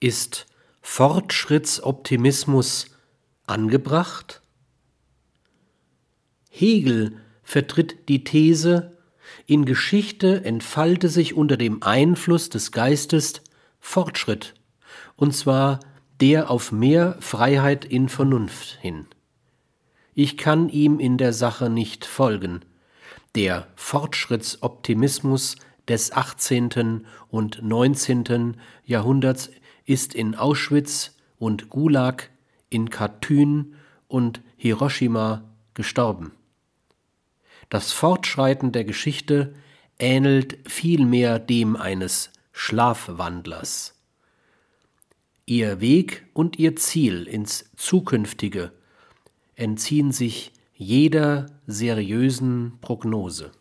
Ist Fortschrittsoptimismus angebracht? Hegel vertritt die These, in Geschichte entfalte sich unter dem Einfluss des Geistes Fortschritt, und zwar der auf mehr Freiheit in Vernunft hin. Ich kann ihm in der Sache nicht folgen. Der Fortschrittsoptimismus des 18. und 19. Jahrhunderts ist in Auschwitz und Gulag, in Katyn und Hiroshima gestorben. Das Fortschreiten der Geschichte ähnelt vielmehr dem eines Schlafwandlers. Ihr Weg und ihr Ziel ins Zukünftige entziehen sich jeder seriösen Prognose.